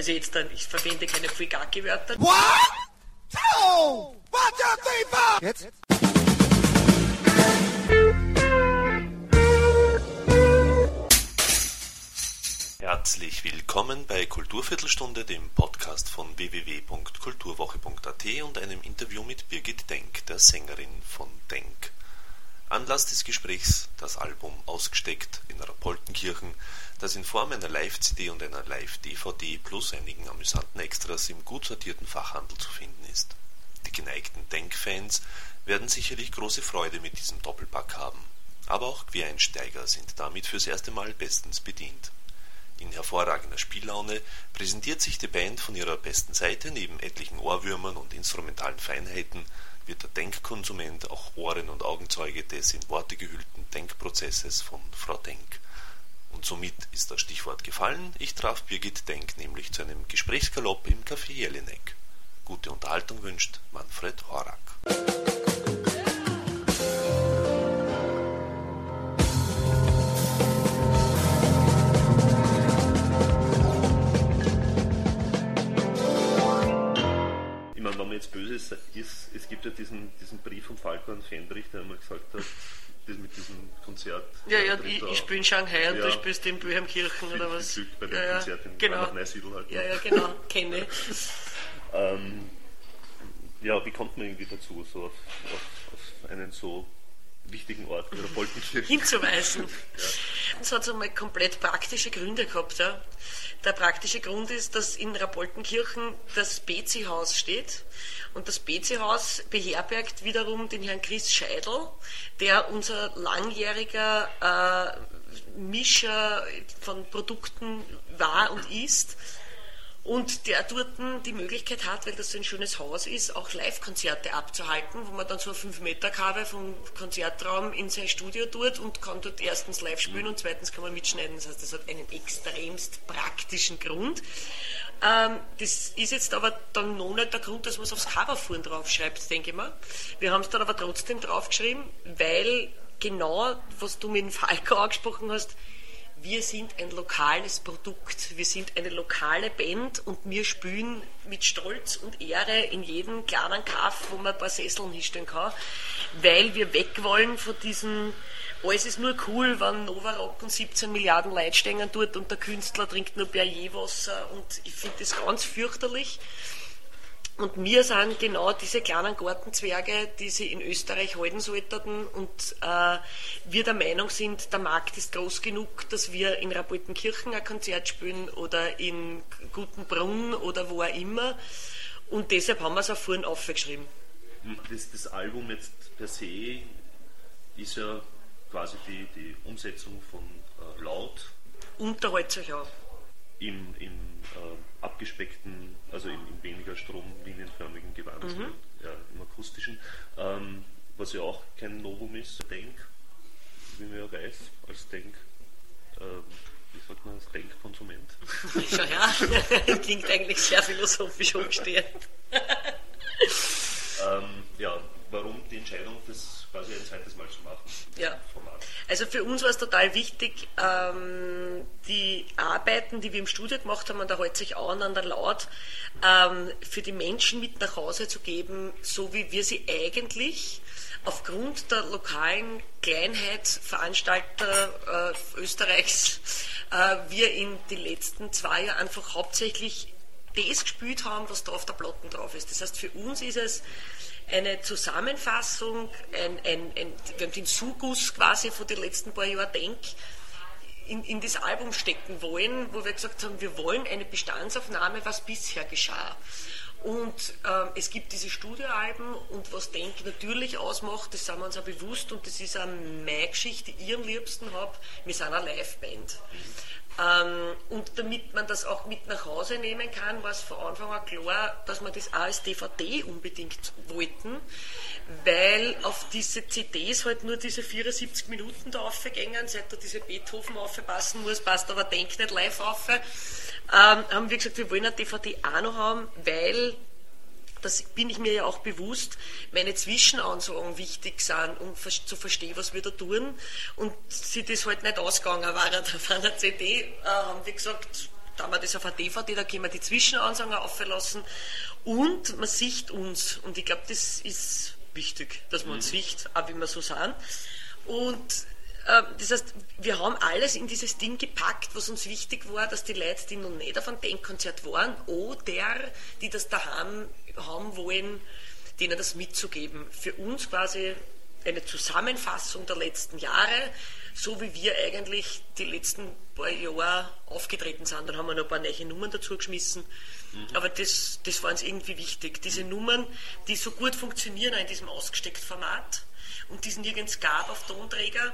Also jetzt dann, ich verwende keine Fugaki-Wörter. What? Two! One, two, three, four! Jetzt? Herzlich willkommen bei Kulturviertelstunde, dem Podcast von www.kulturwoche.at und einem Interview mit Birgit Denk, der Sängerin von Denk. Anlass des Gesprächs das Album Ausgesteckt in Rapoltenkirchen, das in Form einer Live-CD und einer Live-DVD plus einigen amüsanten Extras im gut sortierten Fachhandel zu finden ist. Die geneigten Denk-Fans werden sicherlich große Freude mit diesem Doppelpack haben. Aber auch Quereinsteiger sind damit fürs erste Mal bestens bedient. In hervorragender Spiellaune präsentiert sich die Band von ihrer besten Seite neben etlichen Ohrwürmern und instrumentalen Feinheiten wird der Denkkonsument auch Ohren- und Augenzeuge des in Worte gehüllten Denkprozesses von Frau Denk. Und somit ist das Stichwort gefallen. Ich traf Birgit Denk nämlich zu einem Gesprächsgalopp im Café Jelinek. Gute Unterhaltung wünscht Manfred Horak. Jetzt böse ist, es gibt ja diesen, diesen Brief von Falco an Fendrich, der einmal gesagt hat, das mit diesem Konzert. Ja, ja, ich, ich spiele in Shanghai und Ja. du spielst in Böhemkirchen Viel- oder was? Glück bei dem ja, Konzert in genau. Neusiedl halt. Ja, ja, genau, kenne. Ähm, ja, wie kommt man irgendwie dazu, so auf, auf, auf einen so wichtigen Ort Boltenkirche? hinzuweisen. Das hat so mal komplett praktische Gründe gehabt. Ja. Der praktische Grund ist, dass in Rapoltenkirchen das Bezi-Haus steht und das Bezi-Haus beherbergt wiederum den Herrn Chris Scheidel, der unser langjähriger äh, Mischer von Produkten war und ist und der dort die Möglichkeit hat, weil das so ein schönes Haus ist, auch Live-Konzerte abzuhalten, wo man dann so eine 5 Meter Kabel vom Konzertraum in sein Studio tut und kann dort erstens live spielen und zweitens kann man mitschneiden. Das heißt, das hat einen extremst praktischen Grund. Ähm, das ist jetzt aber dann noch nicht der Grund, dass man es aufs Cover vorn draufschreibt, denke ich mal. Wir haben es dann aber trotzdem draufgeschrieben, weil genau, was du mit dem Falco angesprochen hast, wir sind ein lokales Produkt, wir sind eine lokale Band und wir spielen mit Stolz und Ehre in jedem kleinen Kaff, wo man ein paar Sesseln hinstellen kann, weil wir weg wollen von diesem, alles ist nur cool, wenn Nova Rock und 17 Milliarden Leute stehen dort und der Künstler trinkt nur Perrier-Wasser und ich finde das ganz fürchterlich. Und wir sind genau diese kleinen Gartenzwerge, die sie in Österreich halten sollten. Und äh, wir der Meinung sind, der Markt ist groß genug, dass wir in Rapoltenkirchen ein Konzert spielen oder in Gutenbrunn oder wo auch immer. Und deshalb haben wir es auch vorhin aufgeschrieben. Das, das Album jetzt per se ist ja quasi die, die Umsetzung von äh, Laut Unterhaltet euch auch. Im, im äh, abgespeckten, also im, im weniger stromlinienförmigen Gewand, Mhm. ja, im akustischen, ähm, was ja auch kein Novum ist. Denk, wie man ja weiß, als Denk, ähm, wie sagt man, als Denkkonsument. Schau her, klingt eigentlich sehr philosophisch umgestehen. ähm, ja, warum die Entscheidung, das quasi ein zweites Mal zu machen? Ja. Format. Also für uns war es total wichtig, ähm, die Arbeiten, die wir im Studio gemacht haben, und da hält sich auch aneinander laut, ähm, für die Menschen mit nach Hause zu geben, so wie wir sie eigentlich aufgrund der lokalen Kleinheitsveranstalter äh, Österreichs äh, wir in den letzten zwei Jahren einfach hauptsächlich das gespielt haben, was da auf der Platte drauf ist. Das heißt, für uns ist es eine Zusammenfassung, ein, ein, ein, den Sugus quasi von den letzten paar Jahren Denk in, in das Album stecken wollen, wo wir gesagt haben, wir wollen eine Bestandsaufnahme, was bisher geschah. Und ähm, es gibt diese Studioalben und was Denk natürlich ausmacht, das sind wir uns auch bewusst und das ist auch meine Geschichte, die ich am liebsten habe, wir sind eine Liveband. Ähm, und damit man das auch mit nach Hause nehmen kann, war es von Anfang an klar, dass wir das auch als DVD unbedingt wollten, weil auf diese CDs halt nur diese 74 Minuten da aufgängen, seit da diese Beethoven aufpassen muss, passt aber Denk nicht live auf, ähm, haben wir gesagt, wir wollen eine DVD auch noch haben, weil das bin ich mir ja auch bewusst, meine Zwischenansagen wichtig sind, um zu verstehen, was wir da tun. Und sie das halt nicht ausgegangen war, da war eine CD, äh, haben wir gesagt, da haben wir das auf einer DVD, da können wir die Zwischenansager auflassen und man sieht uns. Und ich glaube, das ist wichtig, dass man uns sieht, auch wie wir so sind. Und das heißt, wir haben alles in dieses Ding gepackt, was uns wichtig war, dass die Leute, die noch nicht auf einem Denkkonzert waren, oder die das daheim haben wollen, denen das mitzugeben. Für uns quasi eine Zusammenfassung der letzten Jahre, so wie wir eigentlich die letzten paar Jahre aufgetreten sind. Dann haben wir noch ein paar neue Nummern dazu geschmissen. Mhm. Aber das, das war uns irgendwie wichtig. Diese Nummern, die so gut funktionieren in diesem ausgesteckten Format und die es nirgends gab auf Tonträger,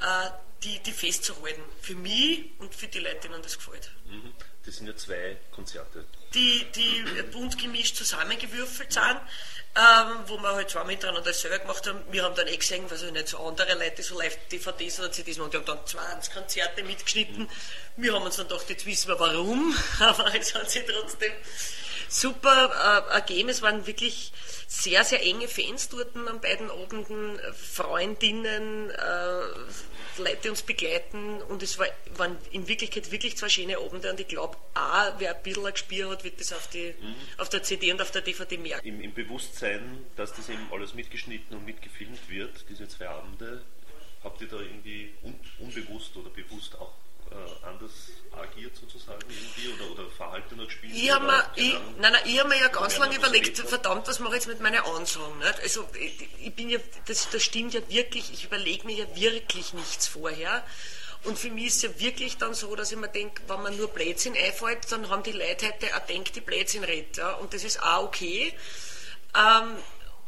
äh, die, die festzuhalten. Für mich und für die Leute, denen das gefällt. Mhm. Das sind ja zwei Konzerte. Die, die bunt gemischt zusammengewürfelt sind ähm, wo wir halt zweimal hintereinander das selber gemacht haben. Wir haben dann eh gesehen, was ich nicht, so andere Leute, so Live-DVDs oder CDs machen, die haben dann 20 Konzerte mitgeschnitten. Wir haben uns dann gedacht, jetzt wissen wir warum, aber es hat sich trotzdem super äh, ergeben. Es waren wirklich sehr, sehr enge Fans dort an beiden Abenden, Freundinnen, äh, Leute, die uns begleiten und es war, waren in Wirklichkeit wirklich zwei schöne Abende und ich glaube, auch wer ein bisschen ein Gespür hat, wird das auf, die, mhm. auf der CD und auf der DVD merken. Im, Im Bewusstsein, dass das eben alles mitgeschnitten und mitgefilmt wird, diese zwei Abende, habt ihr da irgendwie un, unbewusst oder bewusst auch äh, anders agiert sozusagen irgendwie oder, oder Verhalten gespielt? Ich habe mir, ich, nein, nein, ich hab mir ja ganz lange überlegt, verdammt, was mache ich jetzt mit meinen Ansagen? Nicht? Also ich, ich, bin ja, das, das stimmt ja wirklich, ich überlege mir ja wirklich nichts vorher. Und für mich ist es ja wirklich dann so, dass ich mir denke, wenn man nur Blödsinn einfällt, dann haben die Leute heute auch denkt, die Blödsinn redet. Ja? Und das ist auch okay. Ähm,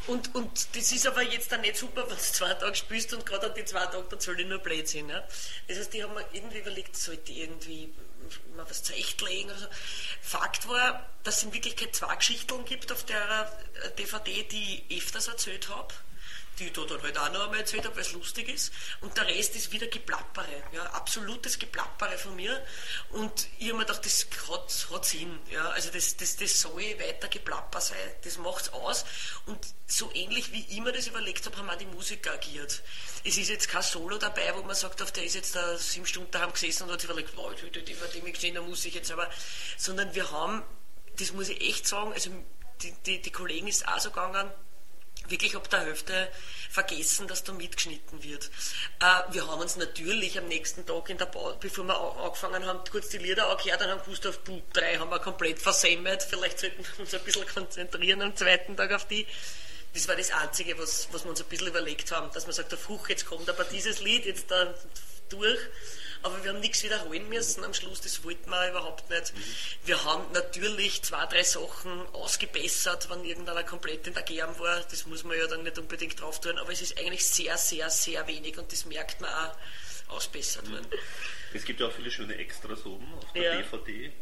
und, und das ist aber jetzt dann nicht super, wenn du zwei Tage spielst und gerade die zwei Tage, dann soll ich nur Blödsinn. Ja? Das heißt, die haben mir irgendwie überlegt, sollte ich irgendwie mal was zurechtlegen oder so. Fakt war, dass es in Wirklichkeit zwei Geschichten gibt auf der DVD, die ich öfters erzählt habe die ich da dann halt auch noch einmal erzählt habe, weil es lustig ist. Und der Rest ist wieder Geplappere, ja, absolutes Geplappere von mir. Und ich habe mir gedacht, das hat, hat Sinn. Ja, also das, das, das soll weiter Geplapper sein, das macht es aus. Und so ähnlich wie ich mir das überlegt habe, haben auch die Musiker agiert. Es ist jetzt kein Solo dabei, wo man sagt, auf der ist jetzt da sieben Stunden daheim gesessen und hat sich überlegt, wow, die, die, die, die gesehen, da muss ich jetzt aber, sondern wir haben, das muss ich echt sagen, also die, die, die Kollegen ist auch so gegangen, wirklich ab der Hälfte vergessen, dass da mitgeschnitten wird. Äh, wir haben uns natürlich am nächsten Tag in der Pause, bevor wir angefangen haben, kurz die Lieder angehört und haben gewusst, auf Bub 3 haben wir komplett versemmelt. Vielleicht sollten wir uns ein bisschen konzentrieren am zweiten Tag auf die. Das war das Einzige, was, was wir uns ein bisschen überlegt haben, dass man sagt, der Fruch, jetzt kommt aber dieses Lied jetzt da durch aber wir haben nichts wiederholen müssen am Schluss, das wollten wir überhaupt nicht. Wir haben natürlich zwei, drei Sachen ausgebessert, wenn irgendeiner komplett in der Germ war, das muss man ja dann nicht unbedingt drauf tun, aber es ist eigentlich sehr, sehr, sehr wenig und das merkt man auch ausbessert worden. Es gibt ja auch viele schöne Extras oben auf der ja. DVD.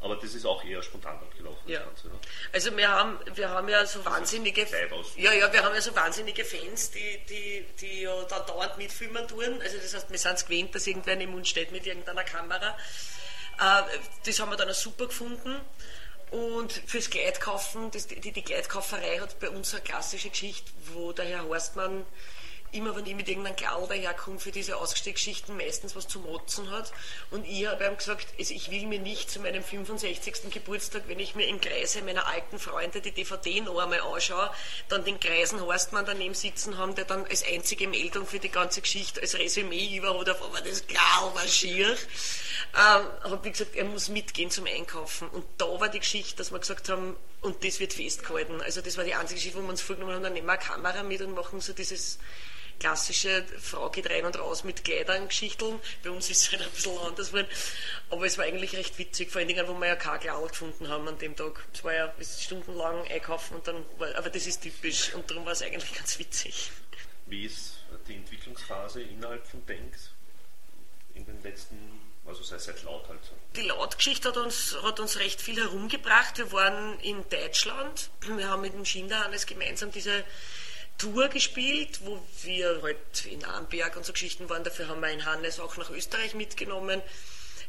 Aber das ist auch eher spontan abgelaufen. Ja. Ganze, ne? Also wir haben, wir haben ja so wahnsinnige, ja, ja, wir haben ja so wahnsinnige Fans, die, die, die ja da dauernd mitfilmen tun. Also das heißt, wir sind es gewöhnt, dass irgendwer im Mund steht mit irgendeiner Kamera. Äh, das haben wir dann auch super gefunden. Und fürs Kleidkaufen, das, die, die Kleidkauferei hat bei uns eine klassische Geschichte, wo der Herr Horstmann immer wenn ich mit irgendeinem Klau daherkomme für diese Ausstiegsgeschichten, meistens was zum Motzen hat. Und ich habe ihm gesagt, also ich will mir nicht zu meinem 65. Geburtstag, wenn ich mir im Kreise meiner alten Freunde die DVD noch einmal anschaue, dann den Kreisen Horstmann daneben sitzen haben, der dann als einzige Meldung für die ganze Geschichte als Resümee über oder aber das Klau war schier. Ähm, habe ich gesagt, er muss mitgehen zum Einkaufen. Und da war die Geschichte, dass wir gesagt haben, und das wird festgehalten. Also das war die einzige Geschichte, wo wir uns vorgenommen haben, dann nehmen wir eine Kamera mit und machen so dieses klassische Frau geht rein und raus mit Kleidern, Geschichteln. Bei uns ist es halt ein bisschen anders geworden. Aber es war eigentlich recht witzig, vor allen Dingen, wo wir ja kein Klau gefunden haben an dem Tag. Es war ja stundenlang einkaufen und dann war, aber das ist typisch und darum war es eigentlich ganz witzig. Wie ist die Entwicklungsphase innerhalb von Banks in den letzten also sei seit laut halt so. Die Lautgeschichte hat uns, hat uns recht viel herumgebracht. Wir waren in Deutschland. Wir haben mit dem Schinderhannes gemeinsam diese Tour gespielt, wo wir halt in Amberg und so Geschichten waren. Dafür haben wir in Hannes auch nach Österreich mitgenommen.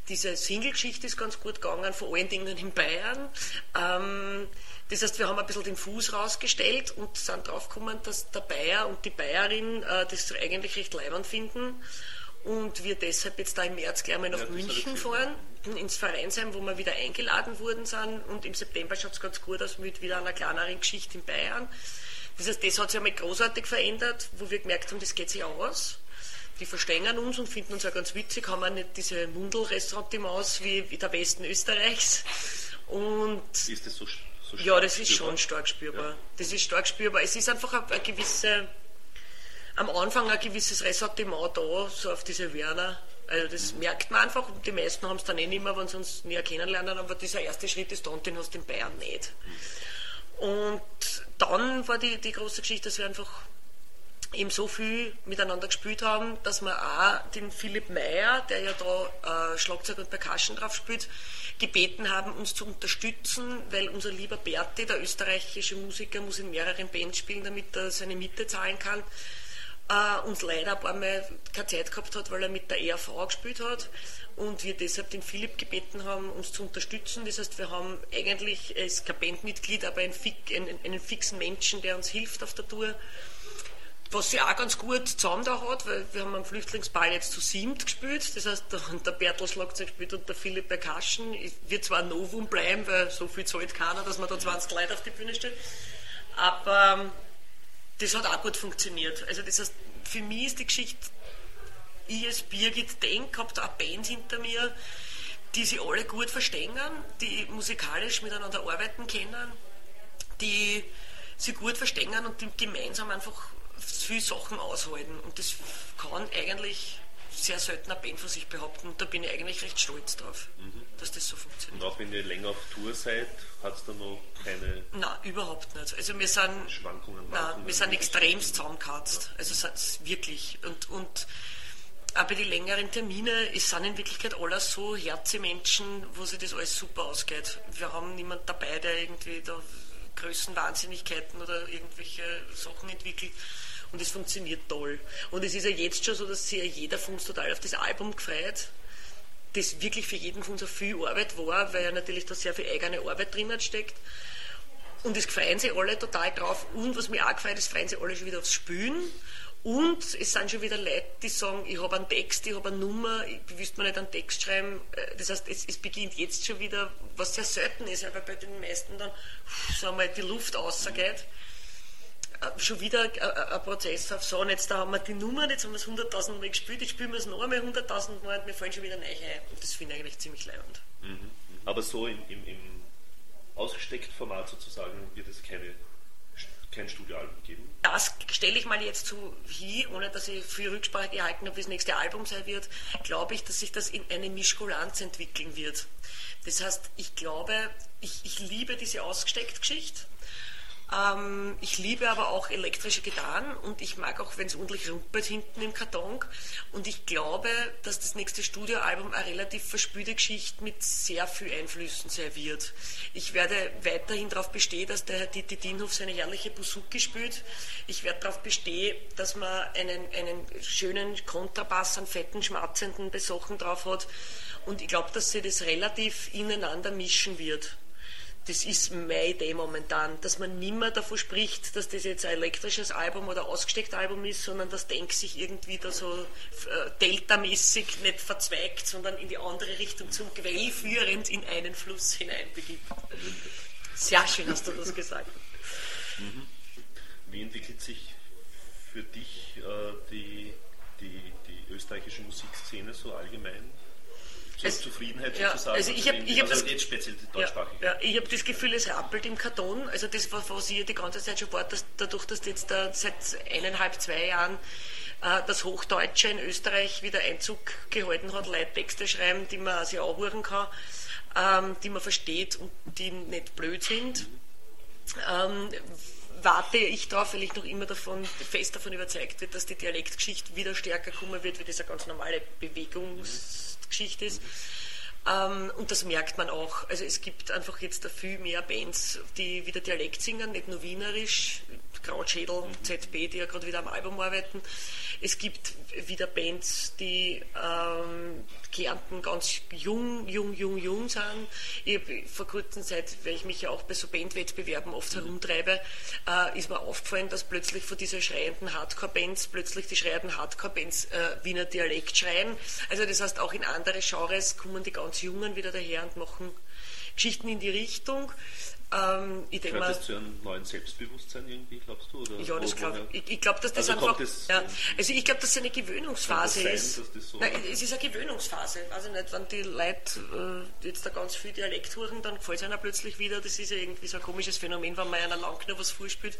Diese Single-Geschichte ist ganz gut gegangen, vor allen Dingen in Bayern. Ähm, das heißt, wir haben ein bisschen den Fuß rausgestellt und sind draufgekommen, dass der Bayer und die Bayerin äh, das eigentlich recht leibend finden und wir deshalb jetzt da im März gleich mal nach Ja, München fahren, ins Vereinsheim, wo wir wieder eingeladen worden sind und im September schaut es ganz gut aus mit wieder einer kleineren Geschichte in Bayern. Das heißt, das hat sich einmal großartig verändert, wo wir gemerkt haben, das geht sich aus. Die verstehen uns und finden uns auch ganz witzig, haben auch nicht diese Mundel-Restaurant-Maus wie, wie der Westen Österreichs. Und Ist das so, so ja, das ist spürbar? schon stark spürbar. Das ist stark spürbar. Es ist einfach eine, eine gewisse, am Anfang ein gewisses Ressentiment da, so auf diese Werner. Also das merkt man einfach und die meisten haben es dann eh nicht mehr, wenn sie uns näher kennenlernen, aber dieser erste Schritt ist da und den hast du in Bayern nicht. Und dann war die, die große Geschichte, dass wir einfach eben so viel miteinander gespielt haben, dass wir auch den Philipp Meyer, der ja da äh, Schlagzeug und Percussion drauf spielt, gebeten haben, uns zu unterstützen, weil unser lieber Berti, der österreichische Musiker, muss in mehreren Bands spielen, damit er seine Miete zahlen kann. Äh, uns leider ein paar Mal keine Zeit gehabt hat, weil er mit der ERV gespielt hat und wir deshalb den Philipp gebeten haben, uns zu unterstützen. Das heißt, wir haben eigentlich, er ist kein Bandmitglied, aber einen, einen, einen fixen Menschen, der uns hilft auf der Tour was sie auch ganz gut zusammen da hat, weil wir haben am Flüchtlingsball jetzt zu siebt gespielt, das heißt, der, Bertel Schlagzeug spielt und der Philipp Percussion. Wird zwar ein Novum bleiben, weil so viel zahlt keiner, dass man da 20 Leute auf die Bühne stellt, aber ähm, das hat auch gut funktioniert. Also das heißt, für mich ist die Geschichte, ich als Birgit Denk habe da eine Band hinter mir, die sie alle gut verstehen, die musikalisch miteinander arbeiten können, die sie gut verstehen und die gemeinsam einfach viele Sachen aushalten. Und das kann eigentlich sehr selten eine Band von sich behaupten. Und da bin ich eigentlich recht stolz drauf, dass das so Und funktioniert. auch wenn ihr länger auf Tour seid, hat es da noch keine Nein, überhaupt nicht. Also wir sind, Schwankungen? nein, wir sind extremst zusammengekatzt. Also es ist wirklich. Und, und auch bei den längeren Terminen, es sind in Wirklichkeit alles so Herzemenschen, wo sich das alles super ausgeht. Wir haben niemand dabei, der irgendwie da Größenwahnsinnigkeiten oder irgendwelche Sachen entwickelt. Und es funktioniert toll. Und es ist ja jetzt schon so, dass sich ja jeder von uns total auf das Album gefreut das wirklich für jeden von uns eine viel Arbeit war, weil ja natürlich da sehr viel eigene Arbeit drinnen steckt. Und es freuen sich alle total drauf. Und was mir auch gefreut ist, freuen sich alle schon wieder aufs Spülen. Und es sind schon wieder Leute, die sagen, ich habe einen Text, ich habe eine Nummer, ich wüsste mir nicht einen Text schreiben. Äh, Das heißt, es, es beginnt jetzt schon wieder, was sehr selten ist, weil bei den meisten dann, sagen wir, die Luft rausgeht. Äh, Schon wieder ein- ein ein Prozess auf so, und jetzt da haben wir die Nummer, jetzt haben wir es 100.000 Mal gespielt, jetzt spielen wir es noch einmal 100.000 Mal und wir fallen schon wieder neu ein. Und das finde ich eigentlich ziemlich leibend. Aber so im, im, im ausgesteckten Format sozusagen wird es keine, kein Studioalbum geben. das stelle ich mal jetzt so hin, ohne dass ich viel Rücksprache gehalten habe, wie das nächste Album sein wird, glaube ich, dass sich das in eine Mischkulanz entwickeln wird. Das heißt, ich glaube, ich, ich liebe diese ausgesteckte Geschichte. Ähm, ich liebe aber auch elektrische Gitarren und ich mag auch, wenn es ordentlich rumpelt hinten im Karton. Und ich glaube, dass das nächste Studioalbum eine relativ verspülte Geschichte mit sehr viel Einflüssen serviert. Ich werde weiterhin darauf bestehen, dass der Herr Dieter Dienhoff seine herrliche Buzuki spielt. Ich werde darauf bestehen, dass man einen, einen schönen Kontrabass, einen fetten, schmatzenden Besochen drauf hat. Und ich glaube, dass sie das relativ ineinander mischen wird. Das ist meine Idee momentan, dass man nicht mehr davon spricht, dass das jetzt ein elektrisches Album oder ausgestecktes Album ist, sondern das Denk sich irgendwie da so äh, deltamäßig nicht verzweigt, sondern in die andere Richtung zum Quell führend in einen Fluss hinein begibt. Sehr schön hast du das gesagt. Wie entwickelt sich für dich äh, die, die, die österreichische Musikszene so allgemein? Zufriedenheit ja, sozusagen? also ich hab- ich hab also das- jetzt speziell die Ja, deutschsprachige. ja, ich habe das Gefühl, es rappelt im Karton. Also das, was ich die ganze Zeit schon war, dass dadurch, dass jetzt da seit eineinhalb, zwei Jahren äh, das Hochdeutsche in Österreich wieder Einzug gehalten hat, Leute Texte schreiben, die man sich anhören kann, ähm, die man versteht und die nicht blöd sind. Ähm, warte ich darauf, weil ich noch immer davon, fest davon überzeugt bin, dass die Dialektgeschichte wieder stärker kommen wird, weil das eine ganz normale Bewegungsgeschichte ist. Ähm, und das merkt man auch. Also es gibt einfach jetzt viel mehr Bands, die wieder Dialekt singen, nicht nur wienerisch, Krautschädel, ZB, die ja gerade wieder am Album arbeiten. Es gibt wieder Bands, die ähm, Kärnten ganz jung, jung, jung, jung sind. Ich vor kurzer Zeit, weil ich mich ja auch bei so Bandwettbewerben oft herumtreibe, äh, ist mir aufgefallen, dass plötzlich von dieser schreienden Hardcore-Bands plötzlich die schreienden Hardcore-Bands äh, Wiener Dialekt schreien. Also das heißt, auch in andere Genres kommen die ganz Jungen wieder daher und machen Geschichten in die Richtung. Ähm, ich Gehört das zu einem neuen Selbstbewusstsein irgendwie, glaubst du? Oder ja, das glaube ich. Ich, glaube, dass das also einfach. Das, ja, also ich glaube, dass es eine Gewöhnungsphase sein, ist. So Nein, es ist eine Gewöhnungsphase. Also nicht, wenn die Leute äh, jetzt da ganz viel Dialekt hören, dann gefällt es einer plötzlich wieder. Das ist ja irgendwie so ein komisches Phänomen, wenn man einer lang genug was vorspielt,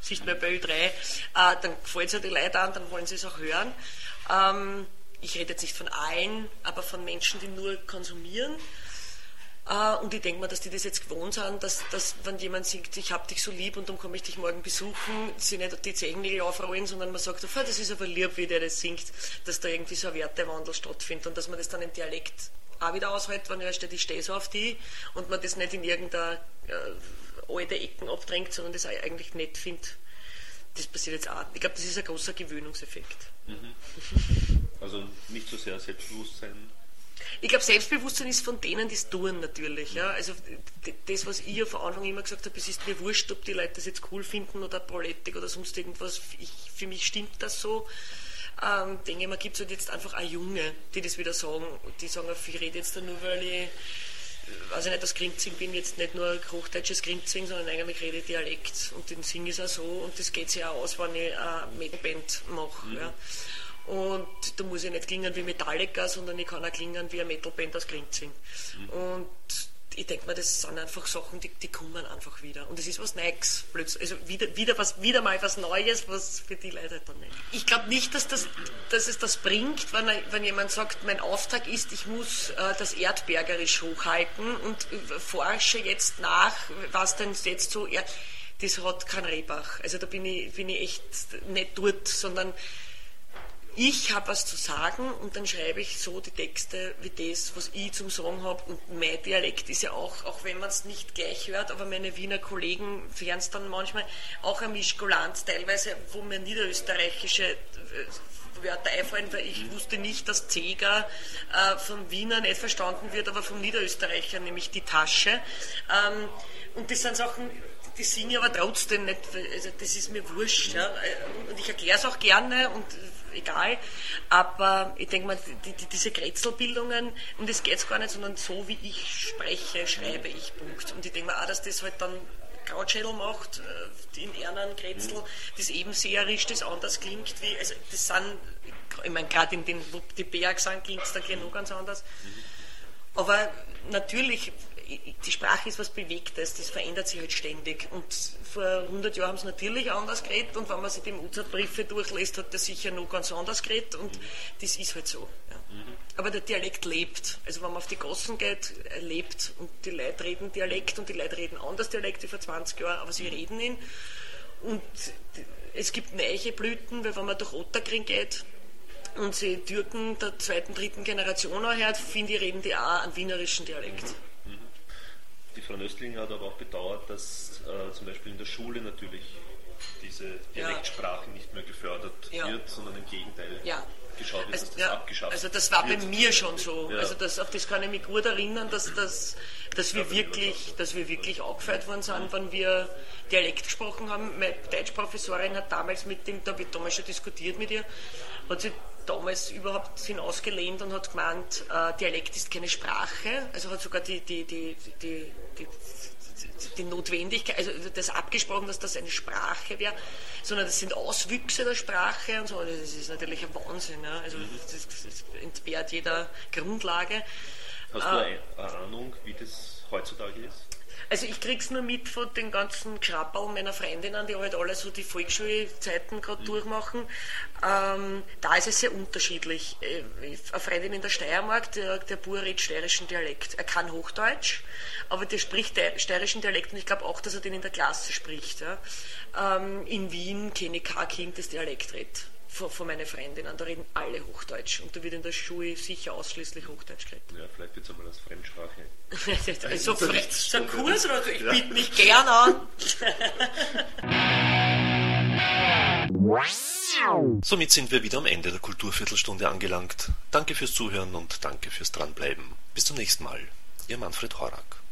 sieht man bei Ö3, äh, dann gefällt es ja die Leute an, dann wollen sie es auch hören. Ähm, ich rede jetzt nicht von allen, aber von Menschen, die nur konsumieren. Uh, und ich denke mal, dass die das jetzt gewohnt sind, dass, dass wenn jemand singt, ich hab dich so lieb und dann komme ich dich morgen besuchen, sie nicht die Zehennägel aufrollen, sondern man sagt, oh, das ist aber lieb, wie der das singt, dass da irgendwie so ein Wertewandel stattfindet und dass man das dann im Dialekt auch wieder aushält, wenn er steht, ich stehe so auf die und man das nicht in irgendeiner äh, alte Ecken abdrängt, sondern das eigentlich nett findet. Das passiert jetzt auch. Ich glaube, das ist ein großer Gewöhnungseffekt. Mhm. Also nicht so sehr Selbstbewusstsein ich glaube, Selbstbewusstsein ist von denen, die es tun natürlich. Ja. Also das, was ich ja von Anfang immer gesagt habe, es ist mir wurscht, ob die Leute das jetzt cool finden oder prolettig oder sonst irgendwas. Ich, für mich stimmt das so. Ähm, denke ich, man gibt es halt jetzt einfach auch Junge, die das wieder sagen. Die sagen, ich rede jetzt da nur, weil ich weiß ich nicht, das Grinzing bin, jetzt nicht nur hochdeutsches Grinzing, sondern eigentlich rede ich Dialekt und den singe ich auch so und das geht sich auch aus, wenn ich eine Metalband mache. Mhm. Ja. Und da muss ich nicht klingen wie Metallica, sondern ich kann auch klingen wie eine Metalband aus Grinzing. Mhm. Und ich denke mir, das sind einfach Sachen, die, die kommen einfach wieder. Und es ist was Neues plötzlich. Also wieder, wieder, was, wieder mal was Neues, was für die Leute dann nicht. Ich glaube nicht, dass, das, dass es das bringt, wenn, wenn jemand sagt, mein Auftrag ist, ich muss äh, das erdbergerisch hochhalten und äh, forsche jetzt nach, was denn jetzt so. Er, das hat kein Rehbach. Also da bin ich, bin ich echt nicht dort, sondern ich habe was zu sagen und dann schreibe ich so die Texte wie das, was ich zum Sagen habe. Und mein Dialekt ist ja auch, auch wenn man es nicht gleich hört, aber meine Wiener Kollegen hören es dann manchmal auch ein Mischkulanz teilweise, wo mir niederösterreichische äh, Wörter einfallen, weil ich wusste nicht, dass Zeger äh, vom Wiener nicht verstanden wird, aber vom Niederösterreicher, nämlich die Tasche. Ähm, und das sind Sachen, die singe aber trotzdem nicht, also das ist mir wurscht. Ja. Und ich erkläre es auch gerne und egal. Aber ich denke mal, die, die, diese Kretzelbildungen, um das geht es gar nicht, sondern so wie ich spreche, schreibe ich, Punkt. Und ich denke mal auch, dass das halt dann Krautschädel macht, äh, in Ernen, Kretzel, das ebenseherisch, das anders klingt wie, also das sind, ich meine, gerade in den, wo die Berg sind, klingt es da noch ganz anders. Aber natürlich die Sprache ist was Bewegtes, das verändert sich halt ständig. Und vor 100 Jahren haben sie natürlich anders geredet und wenn man sich die Mozart-Briefe durchlässt, hat das sicher noch ganz anders geredet und das ist halt so. Ja. Aber der Dialekt lebt. Also wenn man auf die Gassen geht, er lebt und die Leute reden Dialekt und die Leute reden anders Dialekt wie vor 20 Jahren, aber sie reden ihn. Und es gibt neue Blüten, weil wenn man durch Otterkring geht, und sie Türken der zweiten, dritten Generation anhört, finde ich, reden die auch einen wienerischen Dialekt. Die Frau Nöstling hat aber auch bedauert, dass äh, zum Beispiel in der Schule natürlich diese Dialektsprache ja. nicht mehr gefördert ja. wird, sondern im Gegenteil ja. geschaut wird, also, dass das abgeschafft Also das war wird. bei mir schon so. Also das, auf das kann ich mich gut erinnern, dass, dass, dass, wir, wirklich, dass wir wirklich aufgefeiert worden sind, wenn wir Dialekt gesprochen haben. Meine Deutschprofessorin hat damals mit dem, da habe ich damals schon diskutiert mit ihr, hat sie damals überhaupt hinausgelehnt und hat gemeint, äh, Dialekt ist keine Sprache, also hat sogar die, die, die, die, die, die Notwendigkeit, also das abgesprochen, dass das eine Sprache wäre, sondern das sind Auswüchse der Sprache und so. Das ist natürlich ein Wahnsinn. Ja? Also das, das entbehrt jeder Grundlage. Hast du äh, eine Ahnung, wie das heutzutage ist? Also ich krieg's nur mit von den ganzen Krabbeln meiner Freundinnen, die halt alle so die Volksschulzeiten gerade mhm. durchmachen. Ähm, da ist es sehr unterschiedlich. Äh, eine Freundin in der Steiermark, der, der Bur redet steirischen Dialekt. Er kann Hochdeutsch, aber der spricht steirischen Dialekt und ich glaube auch, dass er den in der Klasse spricht. Ja. Ähm, in Wien kenne ich kein Kind, das Dialekt redet von, von meinen Freundinnen. Da reden alle Hochdeutsch und da wird in der Schule sicher ausschließlich Hochdeutsch geredet. Ja, vielleicht wird es einmal als Fremdsprache. so, so, so ein Kurs oder so, ich ja. biete mich gern an. Somit sind wir wieder am Ende der Kulturviertelstunde angelangt. Danke fürs Zuhören und danke fürs Dranbleiben. Bis zum nächsten Mal. Ihr Manfred Horak.